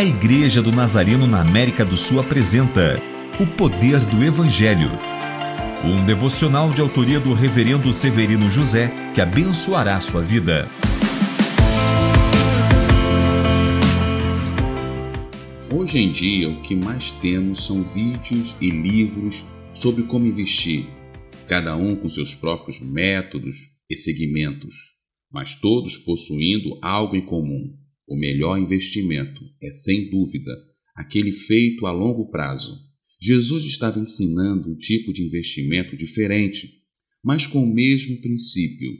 A Igreja do Nazareno na América do Sul apresenta O Poder do Evangelho. Um devocional de autoria do Reverendo Severino José que abençoará sua vida. Hoje em dia, o que mais temos são vídeos e livros sobre como investir, cada um com seus próprios métodos e segmentos, mas todos possuindo algo em comum o melhor investimento é, sem dúvida, aquele feito a longo prazo. Jesus estava ensinando um tipo de investimento diferente, mas com o mesmo princípio.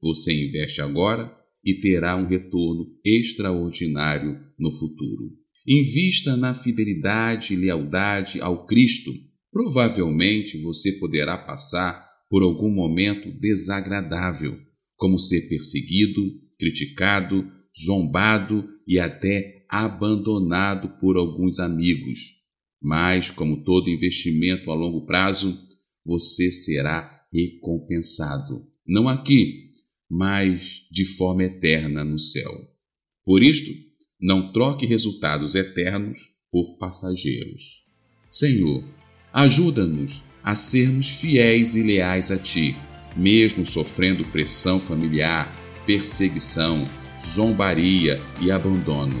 Você investe agora e terá um retorno extraordinário no futuro. Invista na fidelidade e lealdade ao Cristo. Provavelmente você poderá passar por algum momento desagradável, como ser perseguido, criticado, zombado e até abandonado por alguns amigos. Mas, como todo investimento a longo prazo, você será recompensado, não aqui, mas de forma eterna no céu. Por isto, não troque resultados eternos por passageiros. Senhor, ajuda-nos a sermos fiéis e leais a Ti, mesmo sofrendo pressão familiar, perseguição, zombaria e abandono,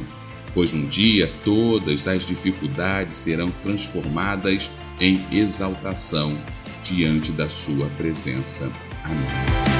pois um dia todas as dificuldades serão transformadas em exaltação diante da Sua presença. Amém.